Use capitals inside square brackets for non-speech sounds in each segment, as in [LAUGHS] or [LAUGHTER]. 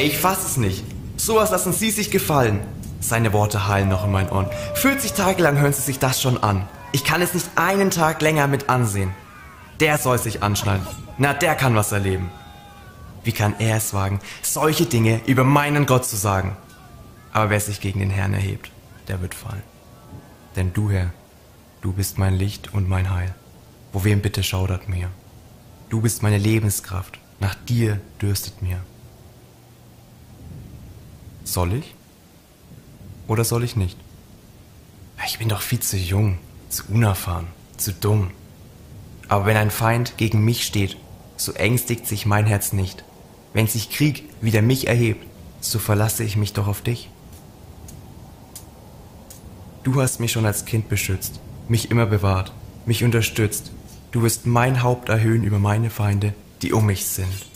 Ey, ich fass es nicht. Sowas lassen Sie sich gefallen. Seine Worte hallen noch in meinen Ohren. 40 Tage lang hören Sie sich das schon an. Ich kann es nicht einen Tag länger mit ansehen. Der soll sich anschneiden. Na, der kann was erleben. Wie kann er es wagen, solche Dinge über meinen Gott zu sagen? Aber wer sich gegen den Herrn erhebt, der wird fallen. Denn du, Herr, du bist mein Licht und mein Heil. Wo wem bitte schaudert mir? Du bist meine Lebenskraft, nach dir dürstet mir. Soll ich? Oder soll ich nicht? Ich bin doch viel zu jung, zu unerfahren, zu dumm. Aber wenn ein Feind gegen mich steht, so ängstigt sich mein Herz nicht. Wenn sich Krieg wider mich erhebt, so verlasse ich mich doch auf dich. Du hast mich schon als Kind beschützt, mich immer bewahrt, mich unterstützt. Du wirst mein Haupt erhöhen über meine Feinde, die um mich sind.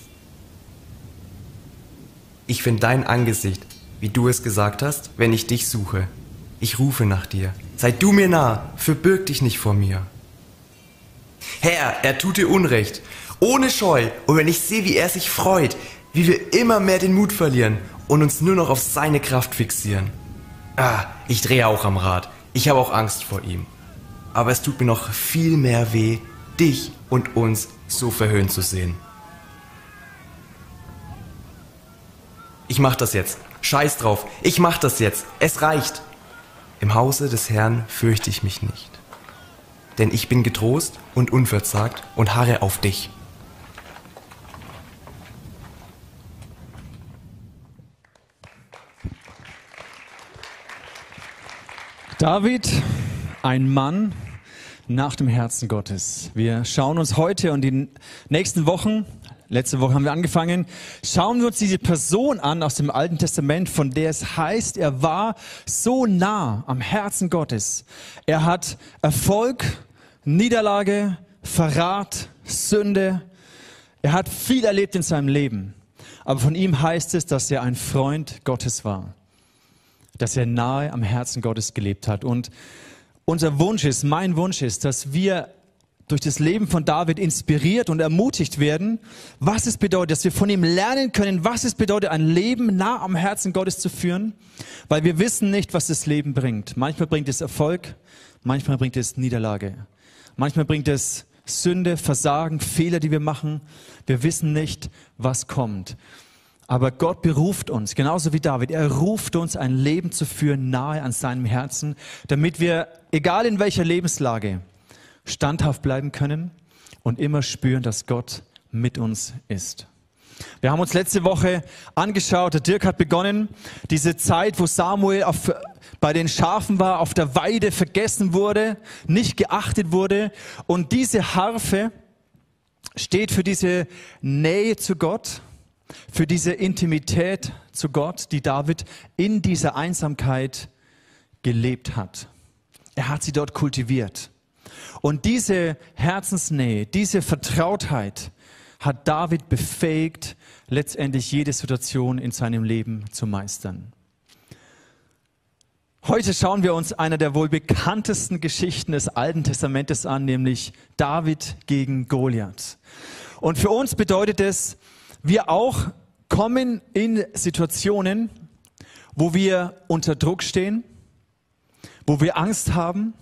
Ich finde dein Angesicht, wie du es gesagt hast, wenn ich dich suche. Ich rufe nach dir. Sei du mir nah, verbirg dich nicht vor mir. Herr, er tut dir Unrecht, ohne Scheu, und wenn ich sehe, wie er sich freut, wie wir immer mehr den Mut verlieren und uns nur noch auf seine Kraft fixieren. Ah, ich drehe auch am Rad. Ich habe auch Angst vor ihm. Aber es tut mir noch viel mehr weh, dich und uns so verhöhnt zu sehen. Ich mach das jetzt. Scheiß drauf. Ich mach das jetzt. Es reicht. Im Hause des Herrn fürchte ich mich nicht. Denn ich bin getrost und unverzagt und harre auf dich. David, ein Mann nach dem Herzen Gottes. Wir schauen uns heute und die nächsten Wochen, letzte Woche haben wir angefangen, schauen wir uns diese Person an aus dem Alten Testament, von der es heißt, er war so nah am Herzen Gottes. Er hat Erfolg, Niederlage, Verrat, Sünde. Er hat viel erlebt in seinem Leben. Aber von ihm heißt es, dass er ein Freund Gottes war dass er nahe am Herzen Gottes gelebt hat. Und unser Wunsch ist, mein Wunsch ist, dass wir durch das Leben von David inspiriert und ermutigt werden, was es bedeutet, dass wir von ihm lernen können, was es bedeutet, ein Leben nah am Herzen Gottes zu führen, weil wir wissen nicht, was das Leben bringt. Manchmal bringt es Erfolg, manchmal bringt es Niederlage, manchmal bringt es Sünde, Versagen, Fehler, die wir machen. Wir wissen nicht, was kommt. Aber Gott beruft uns, genauso wie David. Er ruft uns, ein Leben zu führen nahe an seinem Herzen, damit wir, egal in welcher Lebenslage, standhaft bleiben können und immer spüren, dass Gott mit uns ist. Wir haben uns letzte Woche angeschaut, der Dirk hat begonnen, diese Zeit, wo Samuel auf, bei den Schafen war, auf der Weide vergessen wurde, nicht geachtet wurde. Und diese Harfe steht für diese Nähe zu Gott für diese Intimität zu Gott, die David in dieser Einsamkeit gelebt hat. Er hat sie dort kultiviert. Und diese Herzensnähe, diese Vertrautheit hat David befähigt, letztendlich jede Situation in seinem Leben zu meistern. Heute schauen wir uns einer der wohl bekanntesten Geschichten des Alten Testamentes an, nämlich David gegen Goliath. Und für uns bedeutet es, wir auch kommen in Situationen, wo wir unter Druck stehen, wo wir Angst haben,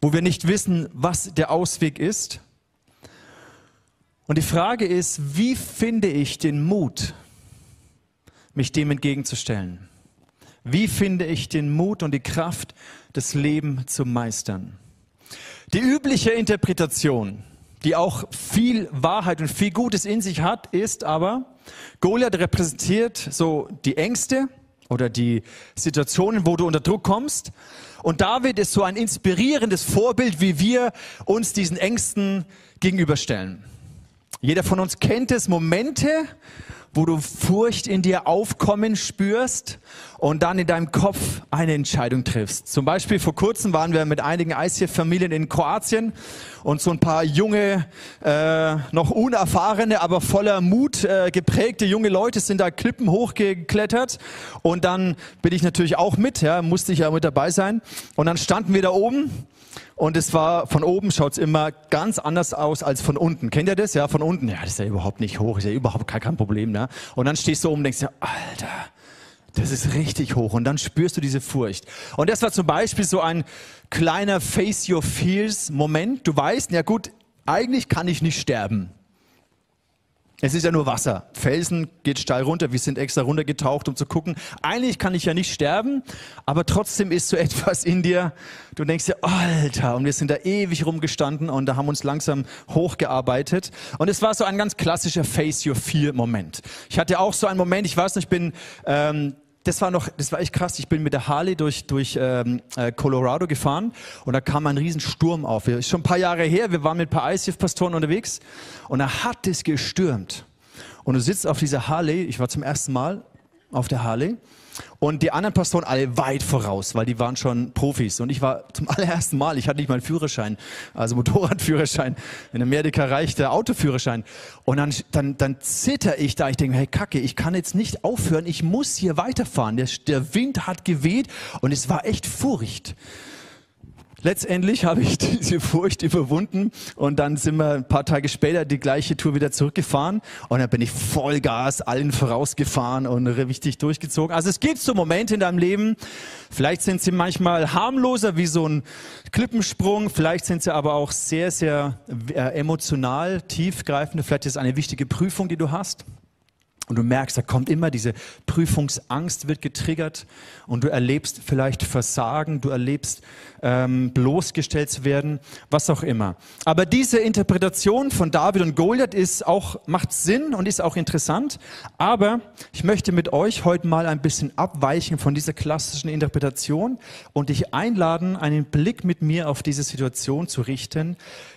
wo wir nicht wissen, was der Ausweg ist. Und die Frage ist, wie finde ich den Mut, mich dem entgegenzustellen? Wie finde ich den Mut und die Kraft, das Leben zu meistern? Die übliche Interpretation die auch viel Wahrheit und viel Gutes in sich hat, ist aber, Goliath repräsentiert so die Ängste oder die Situationen, wo du unter Druck kommst. Und David ist so ein inspirierendes Vorbild, wie wir uns diesen Ängsten gegenüberstellen. Jeder von uns kennt es, Momente, wo du Furcht in dir aufkommen spürst und dann in deinem Kopf eine Entscheidung triffst. Zum Beispiel vor kurzem waren wir mit einigen ICF-Familien in Kroatien und so ein paar junge, äh, noch unerfahrene, aber voller Mut äh, geprägte junge Leute sind da Klippen hochgeklettert und dann bin ich natürlich auch mit, ja, musste ich ja mit dabei sein und dann standen wir da oben und es war, von oben schaut's immer ganz anders aus als von unten. Kennt ihr das? Ja, von unten. Ja, das ist ja überhaupt nicht hoch, ist ja überhaupt kein, kein Problem. Ja? Und dann stehst du oben und denkst dir, Alter, das ist richtig hoch. Und dann spürst du diese Furcht. Und das war zum Beispiel so ein kleiner Face Your Fears Moment. Du weißt, ja gut, eigentlich kann ich nicht sterben. Es ist ja nur Wasser. Felsen geht steil runter. Wir sind extra runtergetaucht, um zu gucken. Eigentlich kann ich ja nicht sterben, aber trotzdem ist so [LAUGHS] etwas in dir. Du denkst dir, Alter, und wir sind da ewig rumgestanden und da haben uns langsam hochgearbeitet. Und es war so ein ganz klassischer Face Your Fear Moment. Ich hatte auch so einen Moment, ich weiß nicht, ich bin ähm, das war noch, das war echt krass. Ich bin mit der Harley durch, durch ähm, äh, Colorado gefahren und da kam ein Riesensturm auf. Ist schon ein paar Jahre her. Wir waren mit ein paar ICF-Pastoren unterwegs und da hat es gestürmt. Und du sitzt auf dieser Harley. Ich war zum ersten Mal auf der Harley und die anderen Pastoren alle weit voraus, weil die waren schon Profis. Und ich war zum [LAUGHS] allerersten Mal, ich hatte nicht mal einen Führerschein, also Motorradführerschein. In Amerika reicht der Autoführerschein. Und dann, dann, dann zitter ich da. Ich denke, hey Kacke, ich kann jetzt nicht aufhören. Ich muss hier weiterfahren. Der, der Wind hat geweht und es war echt Furcht. Letztendlich habe ich [LAUGHS] diese Furcht überwunden und dann sind wir ein paar Tage später die gleiche Tour wieder zurückgefahren und dann bin ich Vollgas allen vorausgefahren und richtig durchgezogen. Also es gibt so Momente in deinem Leben, vielleicht sind sie manchmal harmloser wie so ein Klippensprung, vielleicht sind sie aber auch sehr, sehr äh, emotional tiefgreifende, vielleicht ist es eine wichtige Prüfung, die du hast. Und du merkst, da kommt immer diese Prüfungsangst, wird getriggert und du erlebst vielleicht Versagen, du erlebst ähm, bloßgestellt zu werden, was auch immer. Aber diese Interpretation von David und Goliath ist auch, macht Sinn und ist auch interessant. Aber ich möchte mit euch heute mal ein bisschen abweichen von dieser klassischen Interpretation und dich einladen, einen Blick mit mir auf diese Situation zu richten,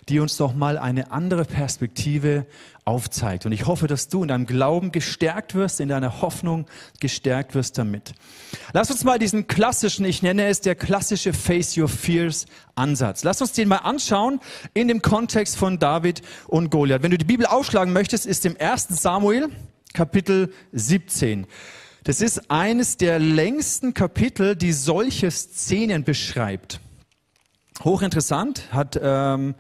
die uns doch mal eine andere Perspektive aufzeigt. Und ich hoffe, dass du in deinem Glauben gestärkt wirst, in deiner Hoffnung gestärkt wirst damit. Lass uns mal diesen klassischen, ich nenne es der klassische Face Your Fears Ansatz. Lass uns den mal anschauen in dem Kontext von David und Goliath. Wenn du die Bibel aufschlagen möchtest, ist im 1. Samuel Kapitel 17. Das ist eines der längsten Kapitel, die solche Szenen beschreibt. Hochinteressant, hat ähm,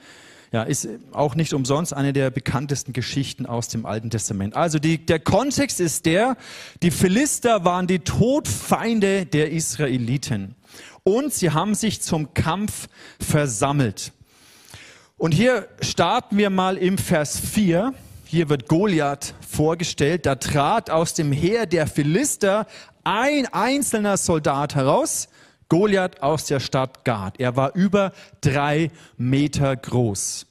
ja, ist auch nicht umsonst eine der bekanntesten Geschichten aus dem Alten Testament. Also die, der Kontext ist der, die Philister waren die Todfeinde der Israeliten und sie haben sich zum Kampf versammelt. Und hier starten wir mal im Vers 4. Hier wird Goliath vorgestellt. Da trat aus dem Heer der Philister ein einzelner Soldat heraus Goliath aus der Stadt Gad. Er war über drei Meter groß.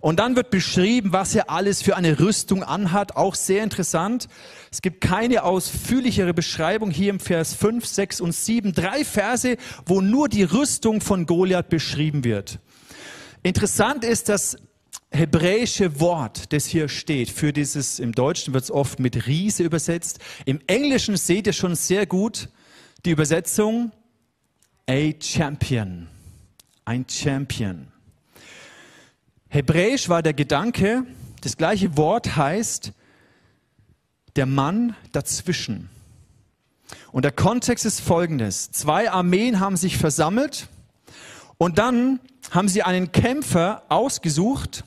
Und dann wird beschrieben, was er alles für eine Rüstung anhat. Auch sehr interessant. Es gibt keine ausführlichere Beschreibung hier im Vers 5, 6 und 7. Drei Verse, wo nur die Rüstung von Goliath beschrieben wird. Interessant ist das hebräische Wort, das hier steht, für dieses, im Deutschen wird es oft mit Riese übersetzt. Im Englischen seht ihr schon sehr gut die Übersetzung a champion. Ein Champion. Hebräisch war der Gedanke, das gleiche Wort heißt der Mann dazwischen. Und der Kontext ist folgendes. Zwei Armeen haben sich versammelt und dann haben sie einen Kämpfer ausgesucht,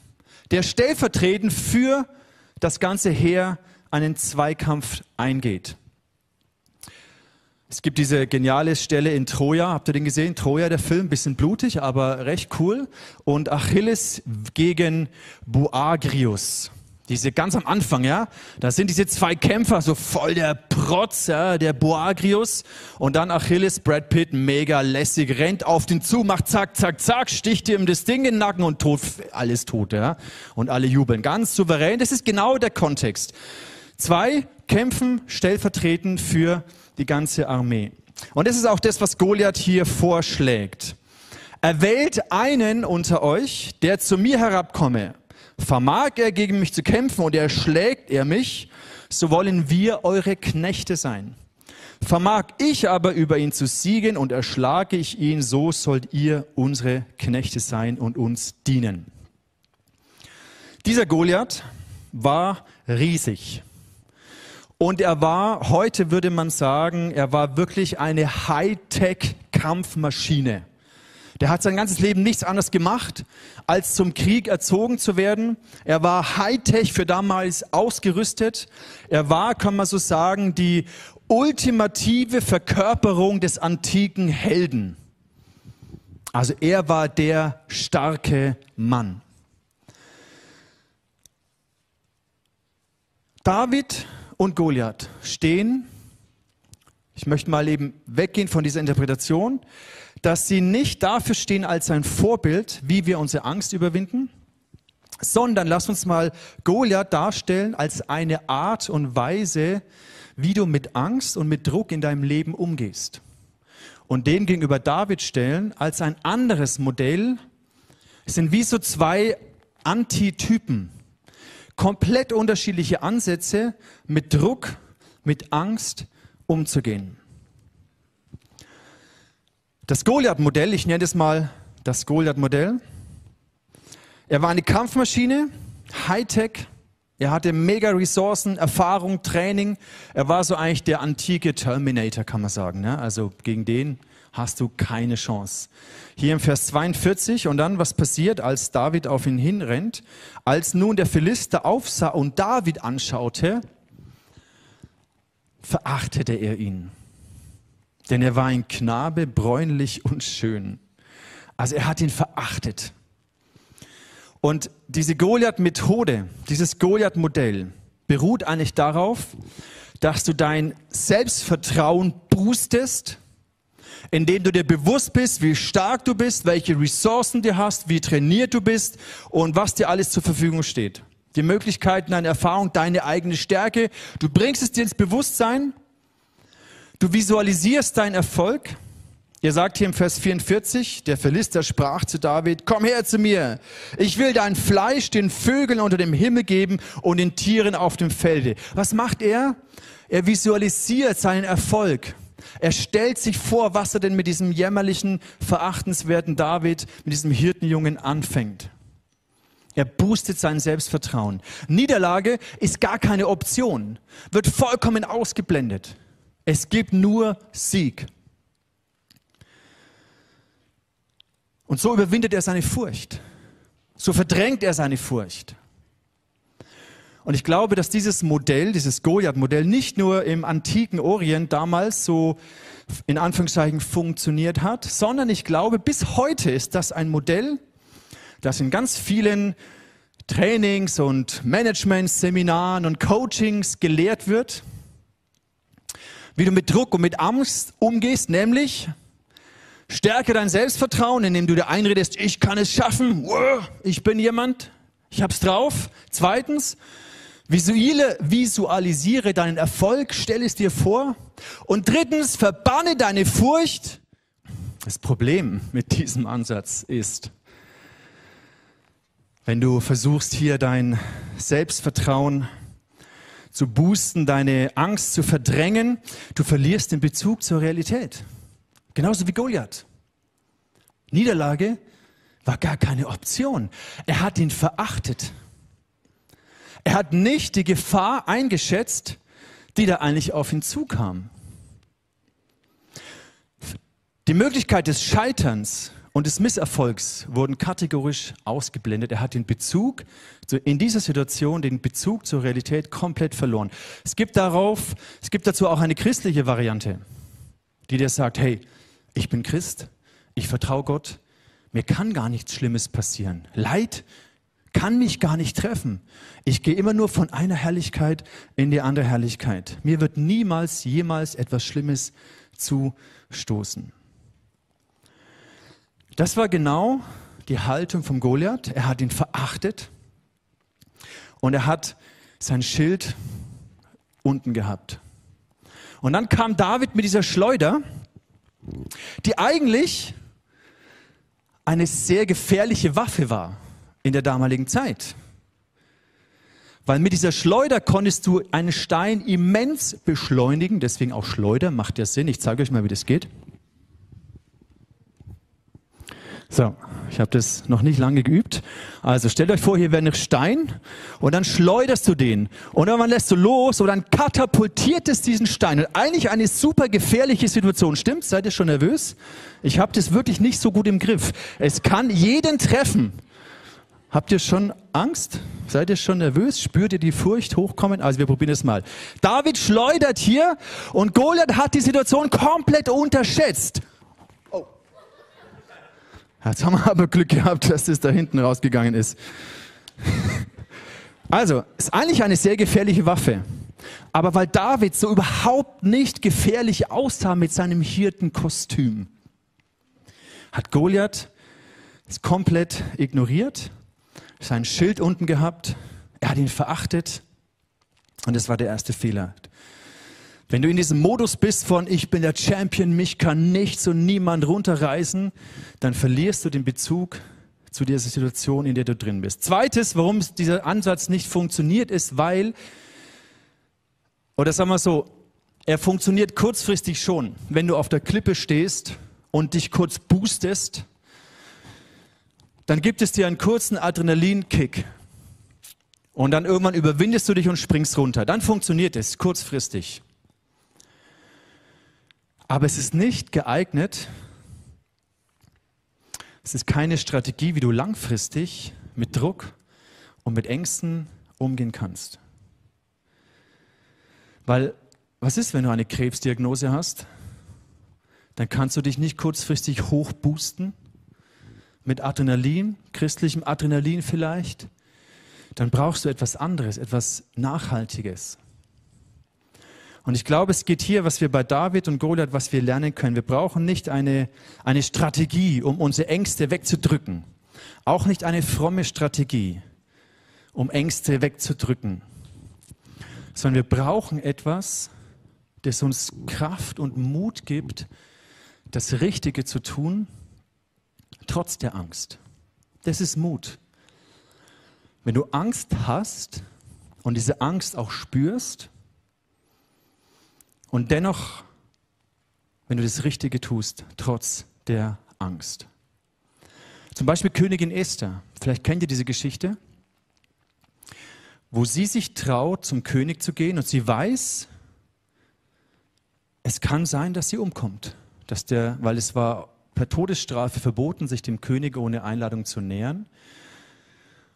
der stellvertretend für das ganze Heer einen Zweikampf eingeht. Es gibt diese geniale Stelle in Troja, habt ihr den gesehen? Troja, der Film, bisschen blutig, aber recht cool. Und Achilles gegen Boagrius. Diese ganz am Anfang, ja, da sind diese zwei Kämpfer, so voll der Protz, ja, der Boagrius und dann Achilles, Brad Pitt, mega lässig, rennt auf den zu, macht zack, zack, zack, sticht ihm das Ding in den Nacken und tot, alles tot, ja, und alle jubeln, ganz souverän. Das ist genau der Kontext. Zwei kämpfen stellvertretend für die ganze Armee. Und das ist auch das, was Goliath hier vorschlägt. Erwählt einen unter euch, der zu mir herabkomme. Vermag er gegen mich zu kämpfen und erschlägt er mich, so wollen wir eure Knechte sein. Vermag ich aber über ihn zu siegen und erschlage ich ihn, so sollt ihr unsere Knechte sein und uns dienen. Dieser Goliath war riesig. Und er war, heute würde man sagen, er war wirklich eine Hightech-Kampfmaschine. Der hat sein ganzes Leben nichts anderes gemacht, als zum Krieg erzogen zu werden. Er war Hightech für damals ausgerüstet. Er war, kann man so sagen, die ultimative Verkörperung des antiken Helden. Also er war der starke Mann. David und Goliath stehen, ich möchte mal eben weggehen von dieser Interpretation, dass sie nicht dafür stehen als ein Vorbild, wie wir unsere Angst überwinden, sondern lass uns mal Goliath darstellen als eine Art und Weise, wie du mit Angst und mit Druck in deinem Leben umgehst. Und den gegenüber David stellen als ein anderes Modell. Es sind wie so zwei Antitypen, komplett unterschiedliche Ansätze, mit Druck, mit Angst umzugehen. Das Goliath-Modell, ich nenne es mal das Goliath-Modell. Er war eine Kampfmaschine, Hightech. Er hatte mega Ressourcen, Erfahrung, Training. Er war so eigentlich der antike Terminator, kann man sagen. Ne? Also gegen den hast du keine Chance. Hier im Vers 42 und dann, was passiert, als David auf ihn hinrennt? Als nun der Philister aufsah und David anschaute, verachtete er ihn denn er war ein Knabe, bräunlich und schön. Also er hat ihn verachtet. Und diese Goliath-Methode, dieses Goliath-Modell beruht eigentlich darauf, dass du dein Selbstvertrauen boostest, indem du dir bewusst bist, wie stark du bist, welche Ressourcen du hast, wie trainiert du bist und was dir alles zur Verfügung steht. Die Möglichkeiten, deine Erfahrung, deine eigene Stärke. Du bringst es dir ins Bewusstsein Du visualisierst deinen Erfolg. Ihr sagt hier im Vers 44, der Philister sprach zu David, komm her zu mir. Ich will dein Fleisch den Vögeln unter dem Himmel geben und den Tieren auf dem Felde. Was macht er? Er visualisiert seinen Erfolg. Er stellt sich vor, was er denn mit diesem jämmerlichen, verachtenswerten David, mit diesem Hirtenjungen anfängt. Er boostet sein Selbstvertrauen. Niederlage ist gar keine Option, wird vollkommen ausgeblendet. Es gibt nur Sieg. Und so überwindet er seine Furcht. So verdrängt er seine Furcht. Und ich glaube, dass dieses Modell, dieses Goliath-Modell nicht nur im antiken Orient damals so in Anführungszeichen funktioniert hat, sondern ich glaube, bis heute ist das ein Modell, das in ganz vielen Trainings und Management-Seminaren und Coachings gelehrt wird wie du mit Druck und mit Angst umgehst, nämlich stärke dein Selbstvertrauen, indem du dir einredest, ich kann es schaffen, ich bin jemand, ich hab's drauf. Zweitens, visuelle, visualisiere deinen Erfolg, stell es dir vor. Und drittens, verbanne deine Furcht. Das Problem mit diesem Ansatz ist, wenn du versuchst, hier dein Selbstvertrauen zu boosten, deine Angst zu verdrängen. Du verlierst den Bezug zur Realität. Genauso wie Goliath. Niederlage war gar keine Option. Er hat ihn verachtet. Er hat nicht die Gefahr eingeschätzt, die da eigentlich auf ihn zukam. Die Möglichkeit des Scheiterns und des Misserfolgs wurden kategorisch ausgeblendet. Er hat den Bezug in dieser Situation, den Bezug zur Realität komplett verloren. Es gibt darauf, es gibt dazu auch eine christliche Variante, die dir sagt, hey, ich bin Christ, ich vertraue Gott, mir kann gar nichts Schlimmes passieren. Leid kann mich gar nicht treffen. Ich gehe immer nur von einer Herrlichkeit in die andere Herrlichkeit. Mir wird niemals, jemals etwas Schlimmes zustoßen. Das war genau die Haltung vom Goliath. Er hat ihn verachtet und er hat sein Schild unten gehabt. Und dann kam David mit dieser Schleuder, die eigentlich eine sehr gefährliche Waffe war in der damaligen Zeit. Weil mit dieser Schleuder konntest du einen Stein immens beschleunigen, deswegen auch Schleuder, macht ja Sinn. Ich zeige euch mal, wie das geht. So, Ich habe das noch nicht lange geübt. Also stellt euch vor, hier wäre ein Stein und dann schleuderst du den. Und irgendwann lässt du los und dann katapultiert es diesen Stein. Und eigentlich eine super gefährliche Situation. Stimmt? Seid ihr schon nervös? Ich habe das wirklich nicht so gut im Griff. Es kann jeden treffen. Habt ihr schon Angst? Seid ihr schon nervös? Spürt ihr die Furcht hochkommen? Also wir probieren es mal. David schleudert hier und Goliath hat die Situation komplett unterschätzt. Oh. Jetzt haben wir aber Glück gehabt, dass das da hinten rausgegangen ist. Also, ist eigentlich eine sehr gefährliche Waffe. Aber weil David so überhaupt nicht gefährlich aussah mit seinem Hirtenkostüm, hat Goliath es komplett ignoriert sein Schild unten gehabt, er hat ihn verachtet und das war der erste Fehler. Wenn du in diesem Modus bist von ich bin der Champion, mich kann nichts und niemand runterreißen, dann verlierst du den Bezug zu dieser Situation, in der du drin bist. Zweites, warum dieser Ansatz nicht funktioniert, ist, weil, oder sagen wir so, er funktioniert kurzfristig schon, wenn du auf der Klippe stehst und dich kurz boostest dann gibt es dir einen kurzen Adrenalinkick. Und dann irgendwann überwindest du dich und springst runter. Dann funktioniert es kurzfristig. Aber es ist nicht geeignet, es ist keine Strategie, wie du langfristig mit Druck und mit Ängsten umgehen kannst. Weil, was ist, wenn du eine Krebsdiagnose hast? Dann kannst du dich nicht kurzfristig hochboosten mit Adrenalin, christlichem Adrenalin vielleicht, dann brauchst du etwas anderes, etwas Nachhaltiges. Und ich glaube, es geht hier, was wir bei David und Goliath, was wir lernen können. Wir brauchen nicht eine, eine Strategie, um unsere Ängste wegzudrücken. Auch nicht eine fromme Strategie, um Ängste wegzudrücken. Sondern wir brauchen etwas, das uns Kraft und Mut gibt, das Richtige zu tun trotz der Angst. Das ist Mut. Wenn du Angst hast und diese Angst auch spürst und dennoch, wenn du das Richtige tust, trotz der Angst. Zum Beispiel Königin Esther. Vielleicht kennt ihr diese Geschichte, wo sie sich traut, zum König zu gehen und sie weiß, es kann sein, dass sie umkommt. Dass der, weil es war per Todesstrafe verboten, sich dem König ohne Einladung zu nähern.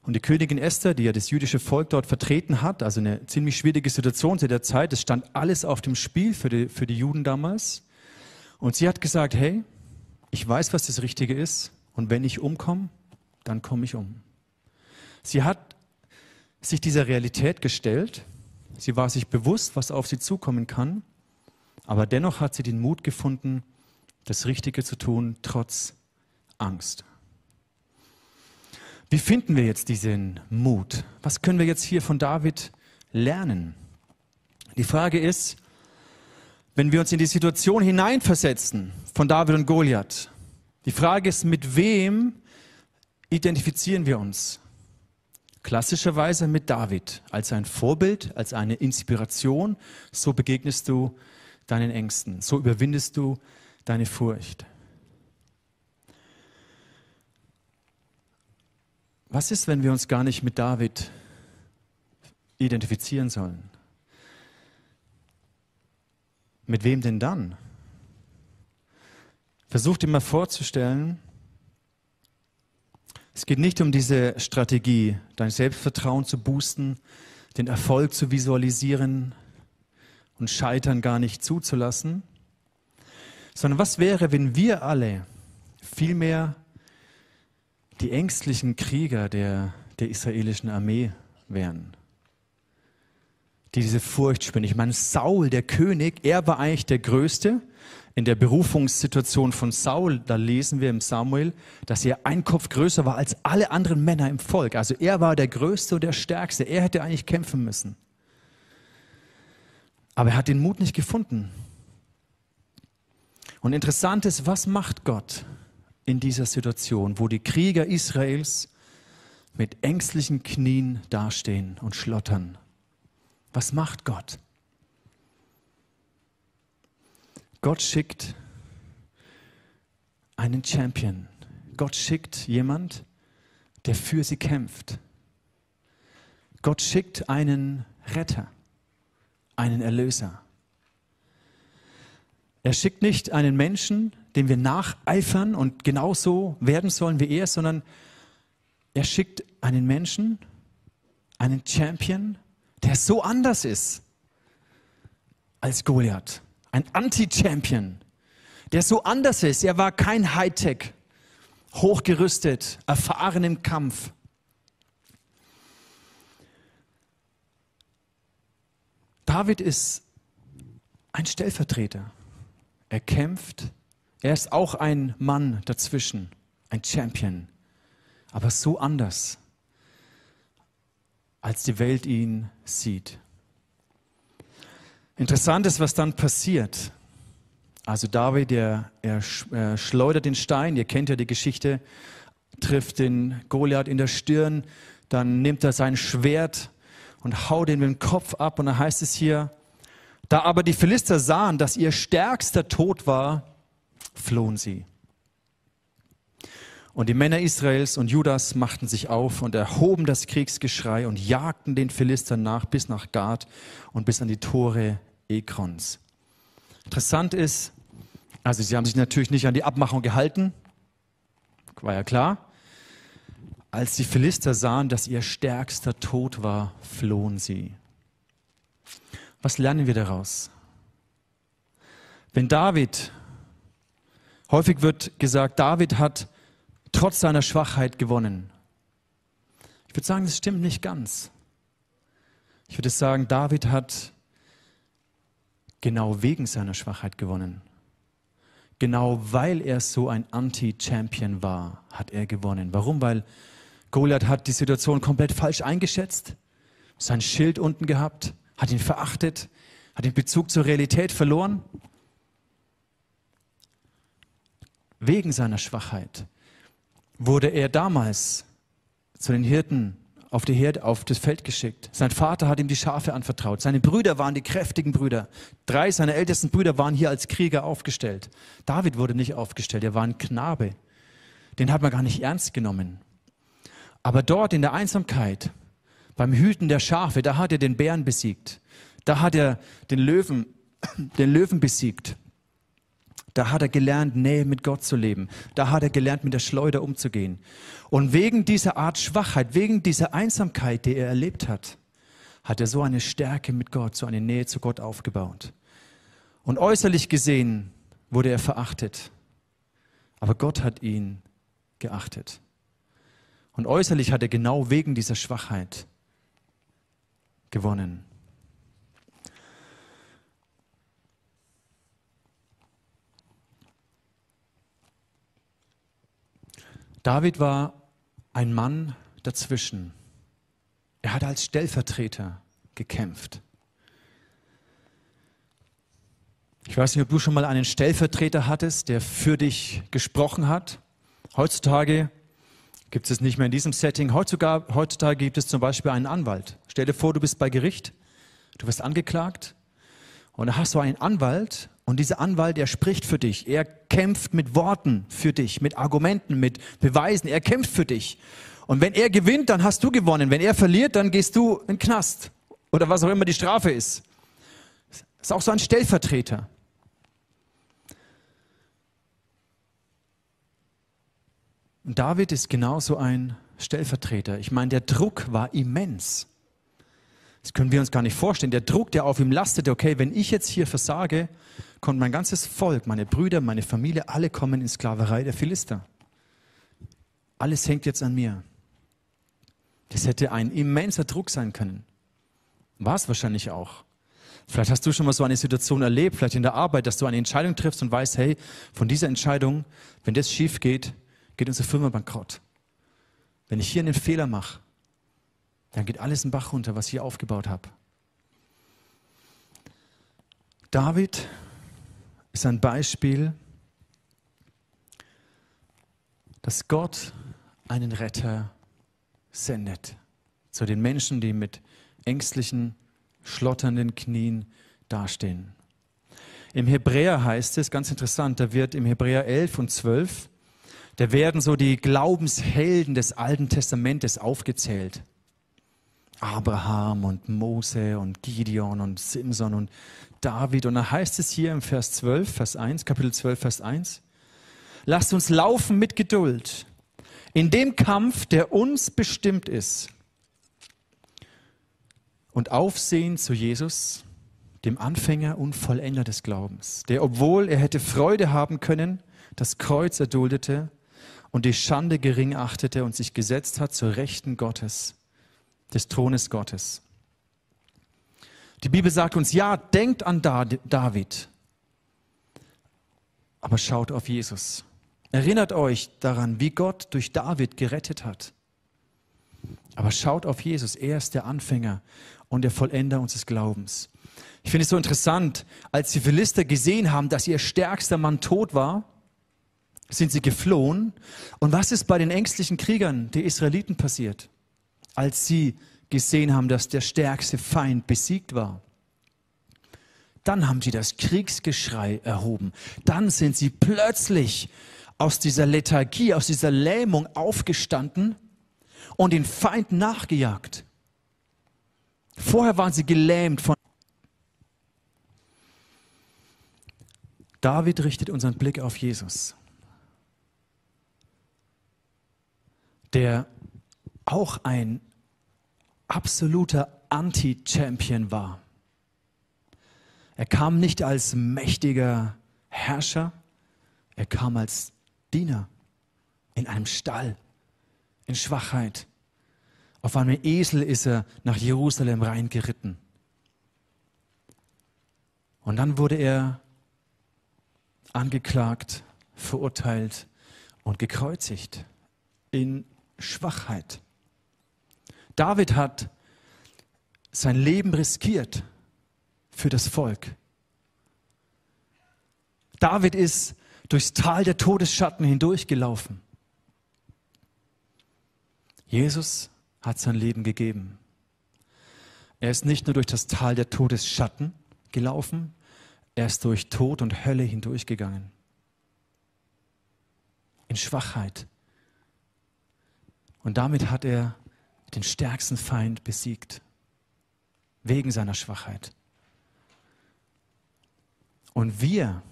Und die Königin Esther, die ja das jüdische Volk dort vertreten hat, also eine ziemlich schwierige Situation zu der Zeit, es stand alles auf dem Spiel für die, für die Juden damals. Und sie hat gesagt, hey, ich weiß, was das Richtige ist und wenn ich umkomme, dann komme ich um. Sie hat sich dieser Realität gestellt, sie war sich bewusst, was auf sie zukommen kann, aber dennoch hat sie den Mut gefunden, das Richtige zu tun, trotz Angst. Wie finden wir jetzt diesen Mut? Was können wir jetzt hier von David lernen? Die Frage ist, wenn wir uns in die Situation hineinversetzen von David und Goliath, die Frage ist, mit wem identifizieren wir uns? Klassischerweise mit David als ein Vorbild, als eine Inspiration. So begegnest du deinen Ängsten, so überwindest du deine Furcht. Was ist, wenn wir uns gar nicht mit David identifizieren sollen? Mit wem denn dann? Versuch dir mal vorzustellen, es geht nicht um diese Strategie, dein Selbstvertrauen zu boosten, den Erfolg zu visualisieren und Scheitern gar nicht zuzulassen, sondern was wäre, wenn wir alle vielmehr die ängstlichen Krieger der, der israelischen Armee wären, die diese Furcht spüren. Ich meine, Saul, der König, er war eigentlich der Größte. In der Berufungssituation von Saul, da lesen wir im Samuel, dass er ein Kopf größer war als alle anderen Männer im Volk. Also er war der Größte und der Stärkste. Er hätte eigentlich kämpfen müssen. Aber er hat den Mut nicht gefunden. Und interessant ist, was macht Gott in dieser Situation, wo die Krieger Israels mit ängstlichen Knien dastehen und schlottern? Was macht Gott? Gott schickt einen Champion, Gott schickt jemand, der für sie kämpft. Gott schickt einen Retter, einen Erlöser. Er schickt nicht einen Menschen, dem wir nacheifern und genauso werden sollen wie er, sondern er schickt einen Menschen, einen Champion, der so anders ist als Goliath. Ein Anti-Champion, der so anders ist. Er war kein Hightech, hochgerüstet, erfahren im Kampf. David ist ein Stellvertreter. Er kämpft. Er ist auch ein Mann dazwischen, ein Champion, aber so anders, als die Welt ihn sieht. Interessant ist, was dann passiert. Also David, er, er, er schleudert den Stein, ihr kennt ja die Geschichte, trifft den Goliath in der Stirn, dann nimmt er sein Schwert und haut ihn mit dem Kopf ab und dann heißt es hier, da aber die Philister sahen, dass ihr stärkster Tod war, flohen sie. Und die Männer Israels und Judas machten sich auf und erhoben das Kriegsgeschrei und jagten den Philistern nach bis nach Gad und bis an die Tore Ekrons. Interessant ist, also sie haben sich natürlich nicht an die Abmachung gehalten, war ja klar. Als die Philister sahen, dass ihr stärkster Tod war, flohen sie. Was lernen wir daraus? Wenn David, häufig wird gesagt, David hat trotz seiner Schwachheit gewonnen. Ich würde sagen, das stimmt nicht ganz. Ich würde sagen, David hat genau wegen seiner Schwachheit gewonnen. Genau weil er so ein Anti-Champion war, hat er gewonnen. Warum? Weil Goliath hat die Situation komplett falsch eingeschätzt, sein Schild unten gehabt, hat ihn verachtet, hat den Bezug zur Realität verloren. Wegen seiner Schwachheit wurde er damals zu den Hirten auf, die Herde, auf das Feld geschickt. Sein Vater hat ihm die Schafe anvertraut. Seine Brüder waren die kräftigen Brüder. Drei seiner ältesten Brüder waren hier als Krieger aufgestellt. David wurde nicht aufgestellt, er war ein Knabe. Den hat man gar nicht ernst genommen. Aber dort in der Einsamkeit, beim Hüten der Schafe, da hat er den Bären besiegt. Da hat er den Löwen, [CLEARS THROAT] den Löwen besiegt. Da hat er gelernt, Nähe mit Gott zu leben. Da hat er gelernt, mit der Schleuder umzugehen. Und wegen dieser Art Schwachheit, wegen dieser Einsamkeit, die er erlebt hat, hat er so eine Stärke mit Gott, so eine Nähe zu Gott aufgebaut. Und äußerlich gesehen wurde er verachtet. Aber Gott hat ihn geachtet. Und äußerlich hat er genau wegen dieser Schwachheit gewonnen. David war ein Mann dazwischen. Er hat als Stellvertreter gekämpft. Ich weiß nicht, ob du schon mal einen Stellvertreter hattest, der für dich gesprochen hat. Heutzutage gibt es nicht mehr in diesem Setting. Heutzutage, heutzutage gibt es zum Beispiel einen Anwalt. Stell dir vor, du bist bei Gericht, du wirst angeklagt und da hast du einen Anwalt und dieser Anwalt, der spricht für dich. Er kämpft mit Worten für dich, mit Argumenten, mit Beweisen. Er kämpft für dich. Und wenn er gewinnt, dann hast du gewonnen. Wenn er verliert, dann gehst du in den Knast. Oder was auch immer die Strafe ist. Das ist auch so ein Stellvertreter. Und David ist genauso ein Stellvertreter. Ich meine, der Druck war immens. Das können wir uns gar nicht vorstellen. Der Druck, der auf ihm lastete, okay, wenn ich jetzt hier versage, kommt mein ganzes Volk, meine Brüder, meine Familie, alle kommen in Sklaverei der Philister. Alles hängt jetzt an mir. Das hätte ein immenser Druck sein können. War es wahrscheinlich auch. Vielleicht hast du schon mal so eine Situation erlebt, vielleicht in der Arbeit, dass du eine Entscheidung triffst und weißt, hey, von dieser Entscheidung, wenn das schief geht, geht unsere Firma bankrott. Wenn ich hier einen Fehler mache, dann geht alles in Bach runter, was ich hier aufgebaut habe. David ist ein Beispiel, dass Gott einen Retter sendet zu den Menschen, die mit ängstlichen, schlotternden Knien dastehen. Im Hebräer heißt es, ganz interessant, da wird im Hebräer 11 und 12, da werden so die Glaubenshelden des Alten Testamentes aufgezählt. Abraham und Mose und Gideon und Simson und David. Und da heißt es hier im Vers 12, Vers 1, Kapitel 12, Vers 1, lasst uns laufen mit Geduld in dem Kampf, der uns bestimmt ist. Und aufsehen zu Jesus, dem Anfänger und Vollender des Glaubens, der, obwohl er hätte Freude haben können, das Kreuz erduldete und die Schande gering achtete und sich gesetzt hat zur Rechten Gottes, des Thrones Gottes. Die Bibel sagt uns, ja, denkt an David, aber schaut auf Jesus. Erinnert euch daran, wie Gott durch David gerettet hat. Aber schaut auf Jesus, er ist der Anfänger und der Vollender unseres Glaubens. Ich finde es so interessant, als die Philister gesehen haben, dass ihr stärkster Mann tot war, sind sie geflohen. Und was ist bei den ängstlichen Kriegern der Israeliten passiert, als sie gesehen haben, dass der stärkste Feind besiegt war? Dann haben sie das Kriegsgeschrei erhoben. Dann sind sie plötzlich aus dieser Lethargie, aus dieser Lähmung aufgestanden und den Feind nachgejagt. Vorher waren sie gelähmt von. David richtet unseren Blick auf Jesus, der auch ein absoluter Anti-Champion war. Er kam nicht als mächtiger Herrscher, er kam als Diener in einem Stall, in Schwachheit. Auf einem Esel ist er nach Jerusalem reingeritten. Und dann wurde er angeklagt, verurteilt und gekreuzigt in Schwachheit. David hat sein Leben riskiert für das Volk. David ist durchs Tal der Todesschatten hindurchgelaufen. Jesus hat sein Leben gegeben. Er ist nicht nur durch das Tal der Todesschatten gelaufen, er ist durch Tod und Hölle hindurchgegangen. In Schwachheit. Und damit hat er den stärksten Feind besiegt. Wegen seiner Schwachheit. Und wir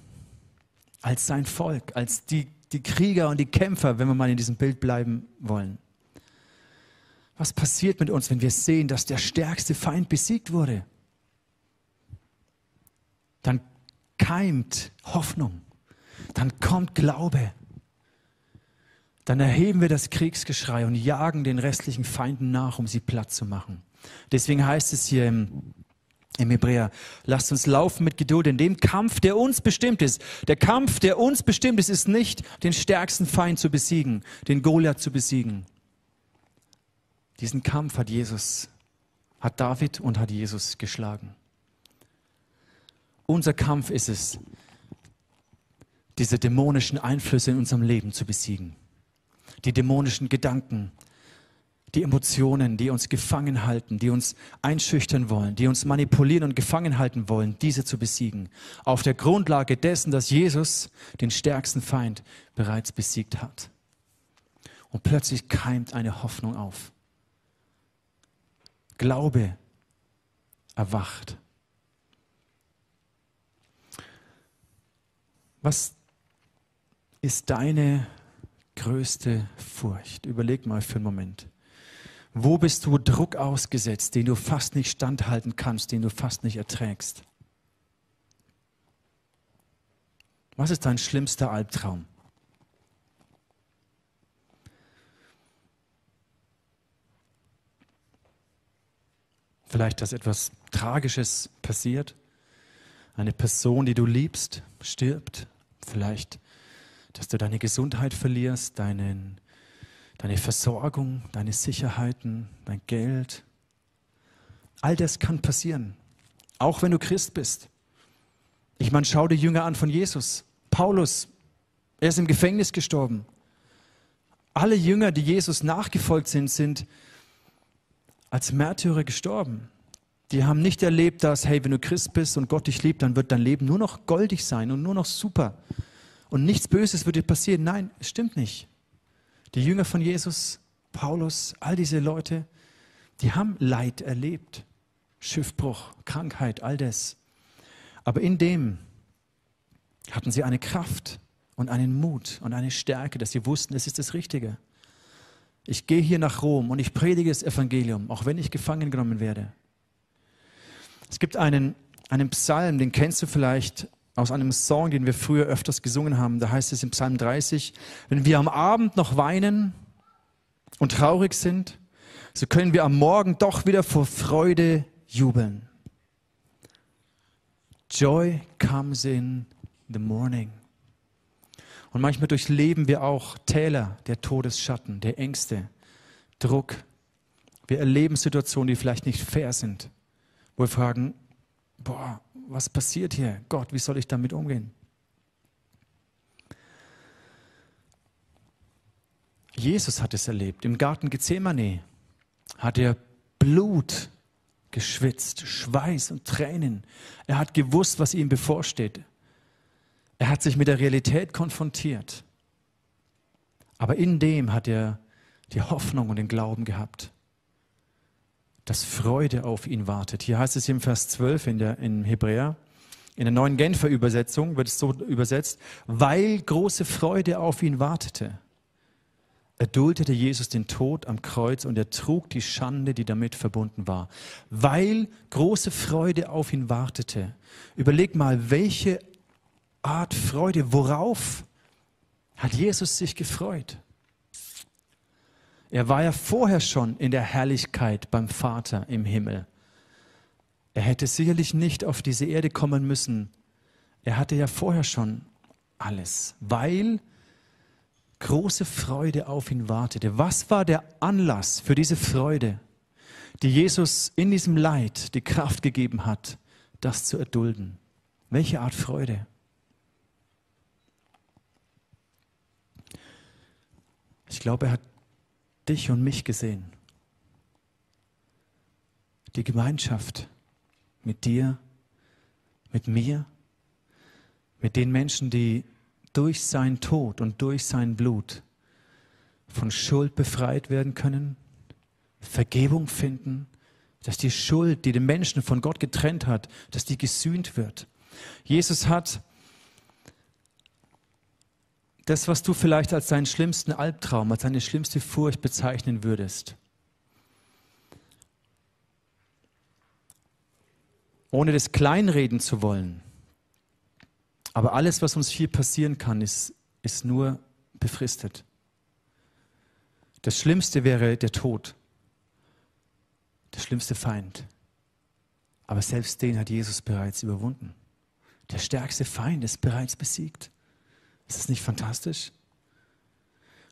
als sein Volk, als die, die Krieger und die Kämpfer, wenn wir mal in diesem Bild bleiben wollen. Was passiert mit uns, wenn wir sehen, dass der stärkste Feind besiegt wurde? Dann keimt Hoffnung, dann kommt Glaube, dann erheben wir das Kriegsgeschrei und jagen den restlichen Feinden nach, um sie platt zu machen. Deswegen heißt es hier im im Hebräer. Lasst uns laufen mit Geduld in dem Kampf, der uns bestimmt ist. Der Kampf, der uns bestimmt ist, ist nicht, den stärksten Feind zu besiegen, den Goliath zu besiegen. Diesen Kampf hat Jesus, hat David und hat Jesus geschlagen. Unser Kampf ist es, diese dämonischen Einflüsse in unserem Leben zu besiegen. Die dämonischen Gedanken, die Emotionen, die uns gefangen halten, die uns einschüchtern wollen, die uns manipulieren und gefangen halten wollen, diese zu besiegen. Auf der Grundlage dessen, dass Jesus den stärksten Feind bereits besiegt hat. Und plötzlich keimt eine Hoffnung auf. Glaube erwacht. Was ist deine größte Furcht? Überleg mal für einen Moment. Wo bist du Druck ausgesetzt, den du fast nicht standhalten kannst, den du fast nicht erträgst? Was ist dein schlimmster Albtraum? Vielleicht, dass etwas Tragisches passiert. Eine Person, die du liebst, stirbt. Vielleicht, dass du deine Gesundheit verlierst, deinen deine Versorgung, deine Sicherheiten, dein Geld. All das kann passieren, auch wenn du Christ bist. Ich meine, schau die Jünger an von Jesus. Paulus, er ist im Gefängnis gestorben. Alle Jünger, die Jesus nachgefolgt sind, sind als Märtyrer gestorben. Die haben nicht erlebt, dass, hey, wenn du Christ bist und Gott dich liebt, dann wird dein Leben nur noch goldig sein und nur noch super. Und nichts Böses wird dir passieren. Nein, es stimmt nicht. Die Jünger von Jesus, Paulus, all diese Leute, die haben Leid erlebt. Schiffbruch, Krankheit, all das. Aber in dem hatten sie eine Kraft und einen Mut und eine Stärke, dass sie wussten, es ist das Richtige. Ich gehe hier nach Rom und ich predige das Evangelium, auch wenn ich gefangen genommen werde. Es gibt einen, einen Psalm, den kennst du vielleicht aus einem Song, den wir früher öfters gesungen haben. Da heißt es in Psalm 30, wenn wir am Abend noch weinen und traurig sind, so können wir am Morgen doch wieder vor Freude jubeln. Joy comes in the morning. Und manchmal durchleben wir auch Täler der Todesschatten, der Ängste, Druck. Wir erleben Situationen, die vielleicht nicht fair sind, wo wir fragen, boah, was passiert hier? Gott, wie soll ich damit umgehen? Jesus hat es erlebt. Im Garten Gethsemane hat er Blut geschwitzt, Schweiß und Tränen. Er hat gewusst, was ihm bevorsteht. Er hat sich mit der Realität konfrontiert. Aber in dem hat er die Hoffnung und den Glauben gehabt, dass Freude auf ihn wartet. Hier heißt es im Vers 12 in der, in Hebräer, in der neuen Genfer Übersetzung wird es so übersetzt, weil große Freude auf ihn wartete. Erduldete Jesus den Tod am Kreuz und er trug die Schande, die damit verbunden war. Weil große Freude auf ihn wartete. Überleg mal, welche Art Freude. Worauf hat Jesus sich gefreut? Er war ja vorher schon in der Herrlichkeit beim Vater im Himmel. Er hätte sicherlich nicht auf diese Erde kommen müssen. Er hatte ja vorher schon alles, weil große Freude auf ihn wartete. Was war der Anlass für diese Freude, die Jesus in diesem Leid die Kraft gegeben hat, das zu erdulden? Welche Art Freude? Ich glaube, er hat dich und mich gesehen. Die Gemeinschaft mit dir, mit mir, mit den Menschen, die durch sein Tod und durch sein Blut von Schuld befreit werden können, Vergebung finden, dass die Schuld, die den Menschen von Gott getrennt hat, dass die gesühnt wird. Jesus hat das, was du vielleicht als deinen schlimmsten Albtraum, als deine schlimmste Furcht bezeichnen würdest. Ohne das kleinreden zu wollen. Aber alles, was uns hier passieren kann, ist, ist nur befristet. Das Schlimmste wäre der Tod. Der schlimmste Feind. Aber selbst den hat Jesus bereits überwunden. Der stärkste Feind ist bereits besiegt. Ist das nicht fantastisch?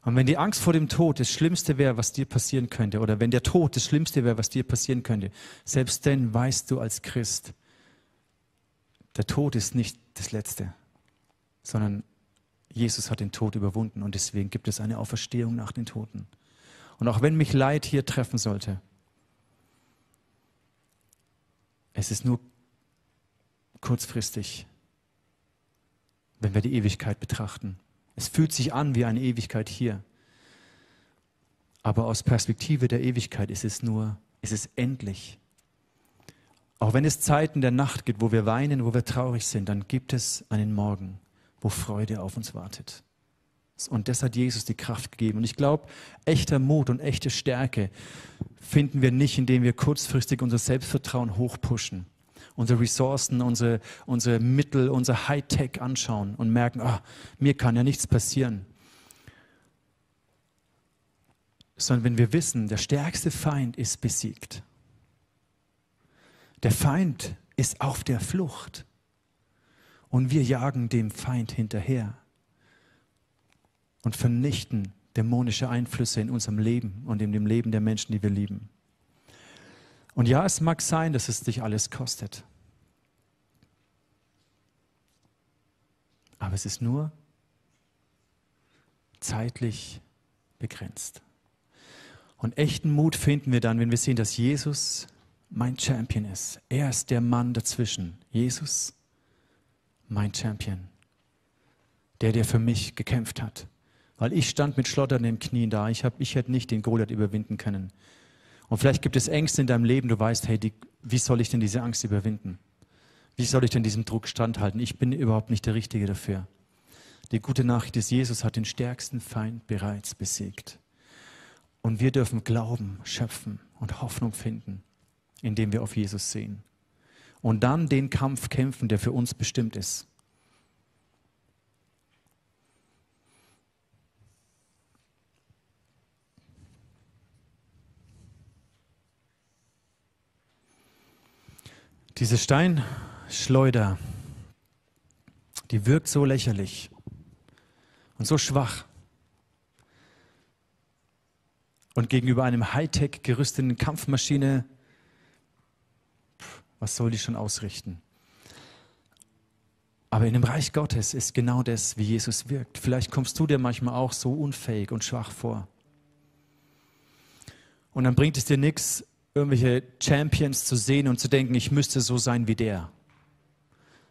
Und wenn die Angst vor dem Tod das Schlimmste wäre, was dir passieren könnte, oder wenn der Tod das Schlimmste wäre, was dir passieren könnte, selbst dann weißt du als Christ, der Tod ist nicht das Letzte, sondern Jesus hat den Tod überwunden und deswegen gibt es eine Auferstehung nach den Toten. Und auch wenn mich Leid hier treffen sollte, es ist nur kurzfristig wenn wir die Ewigkeit betrachten. Es fühlt sich an wie eine Ewigkeit hier. Aber aus Perspektive der Ewigkeit ist es nur, ist es endlich. Auch wenn es Zeiten der Nacht gibt, wo wir weinen, wo wir traurig sind, dann gibt es einen Morgen, wo Freude auf uns wartet. Und das hat Jesus die Kraft gegeben. Und ich glaube, echter Mut und echte Stärke finden wir nicht, indem wir kurzfristig unser Selbstvertrauen hochpushen unsere Ressourcen, unsere, unsere Mittel, unser Hightech anschauen und merken, ah, mir kann ja nichts passieren. Sondern wenn wir wissen, der stärkste Feind ist besiegt. Der Feind ist auf der Flucht. Und wir jagen dem Feind hinterher und vernichten dämonische Einflüsse in unserem Leben und in dem Leben der Menschen, die wir lieben. Und ja, es mag sein, dass es dich alles kostet. Aber es ist nur zeitlich begrenzt. Und echten Mut finden wir dann, wenn wir sehen, dass Jesus mein Champion ist. Er ist der Mann dazwischen. Jesus, mein Champion. Der, der für mich gekämpft hat Weil ich stand mit schlotternden Knien da. Ich, hab, ich hätte nicht den Goliath überwinden können. Und vielleicht gibt es Ängste in deinem Leben, du weißt, hey, die, wie soll ich denn diese Angst überwinden? Wie soll ich denn diesem Druck standhalten? Ich bin überhaupt nicht der Richtige dafür. Die gute Nachricht ist, Jesus hat den stärksten Feind bereits besiegt. Und wir dürfen Glauben schöpfen und Hoffnung finden, indem wir auf Jesus sehen. Und dann den Kampf kämpfen, der für uns bestimmt ist. Diese Steinschleuder, die wirkt so lächerlich und so schwach. Und gegenüber einem Hightech gerüsteten Kampfmaschine, was soll die schon ausrichten? Aber in dem Reich Gottes ist genau das, wie Jesus wirkt. Vielleicht kommst du dir manchmal auch so unfähig und schwach vor. Und dann bringt es dir nichts, irgendwelche Champions zu sehen und zu denken, ich müsste so sein wie der.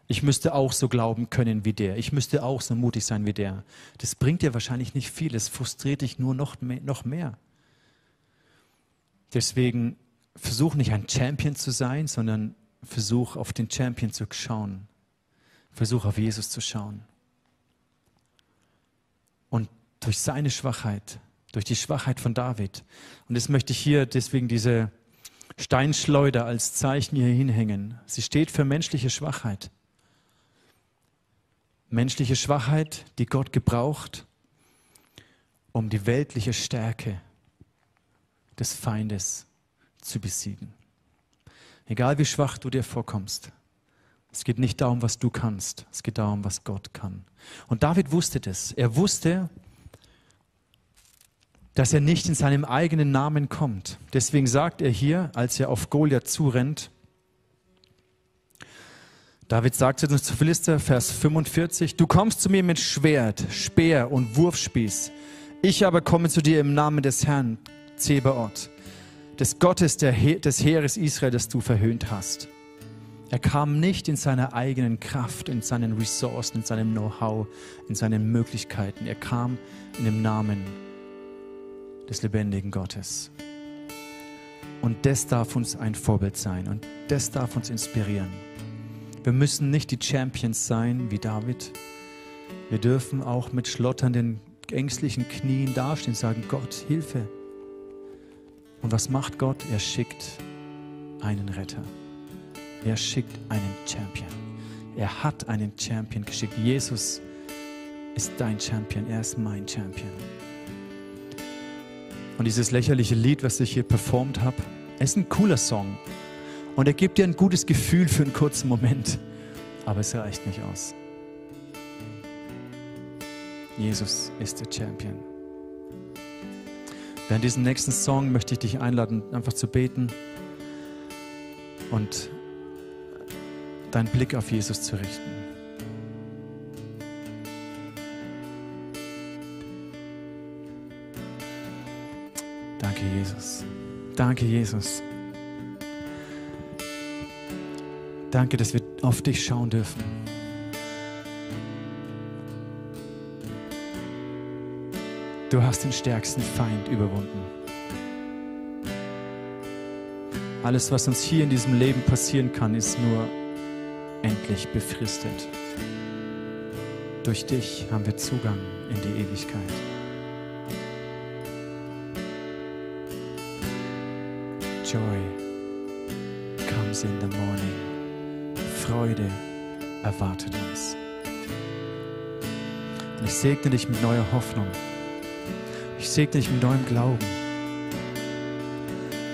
Ich müsste auch so glauben können wie der. Ich müsste auch so mutig sein wie der. Das bringt dir wahrscheinlich nicht viel. Es frustriert dich nur noch mehr. Noch mehr. Deswegen versuch nicht ein Champion zu sein, sondern versuch auf den Champion zu schauen. Versuch auf Jesus zu schauen. Und durch seine Schwachheit, durch die Schwachheit von David. Und das möchte ich hier deswegen diese Steinschleuder als Zeichen hier hinhängen. Sie steht für menschliche Schwachheit. Menschliche Schwachheit, die Gott gebraucht, um die weltliche Stärke des Feindes zu besiegen. Egal wie schwach du dir vorkommst, es geht nicht darum, was du kannst, es geht darum, was Gott kann. Und David wusste das. Er wusste, dass er nicht in seinem eigenen Namen kommt. Deswegen sagt er hier, als er auf Goliath zurennt, David sagt zu Philister, Vers 45, du kommst zu mir mit Schwert, Speer und Wurfspieß. Ich aber komme zu dir im Namen des Herrn, Zebaoth, des Gottes He des Heeres Israel, das du verhöhnt hast. Er kam nicht in seiner eigenen Kraft, in seinen Ressourcen, in seinem Know-how, in seinen Möglichkeiten. Er kam in dem Namen des lebendigen Gottes. Und das darf uns ein Vorbild sein und das darf uns inspirieren. Wir müssen nicht die Champions sein wie David. Wir dürfen auch mit schlotternden, ängstlichen Knien dastehen und sagen, Gott, Hilfe. Und was macht Gott? Er schickt einen Retter. Er schickt einen Champion. Er hat einen Champion geschickt. Jesus ist dein Champion. Er ist mein Champion. Und dieses lächerliche Lied, was ich hier performt habe, ist ein cooler Song. Und er gibt dir ein gutes Gefühl für einen kurzen Moment. Aber es reicht nicht aus. Jesus ist der Champion. Während diesem nächsten Song möchte ich dich einladen, einfach zu beten und deinen Blick auf Jesus zu richten. Danke, Jesus. Danke, Jesus. Danke, dass wir auf dich schauen dürfen. Du hast den stärksten Feind überwunden. Alles, was uns hier in diesem Leben passieren kann, ist nur endlich befristet. Durch dich haben wir Zugang in die Ewigkeit. Joy comes in the morning. Freude erwartet uns. Und ich segne dich mit neuer Hoffnung. Ich segne dich mit neuem Glauben.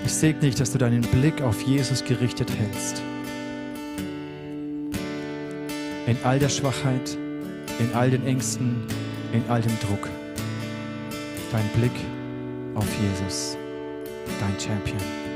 Ich segne dich, dass du deinen Blick auf Jesus gerichtet hältst. In all der Schwachheit, in all den Ängsten, in all dem Druck. Dein Blick auf Jesus, dein Champion.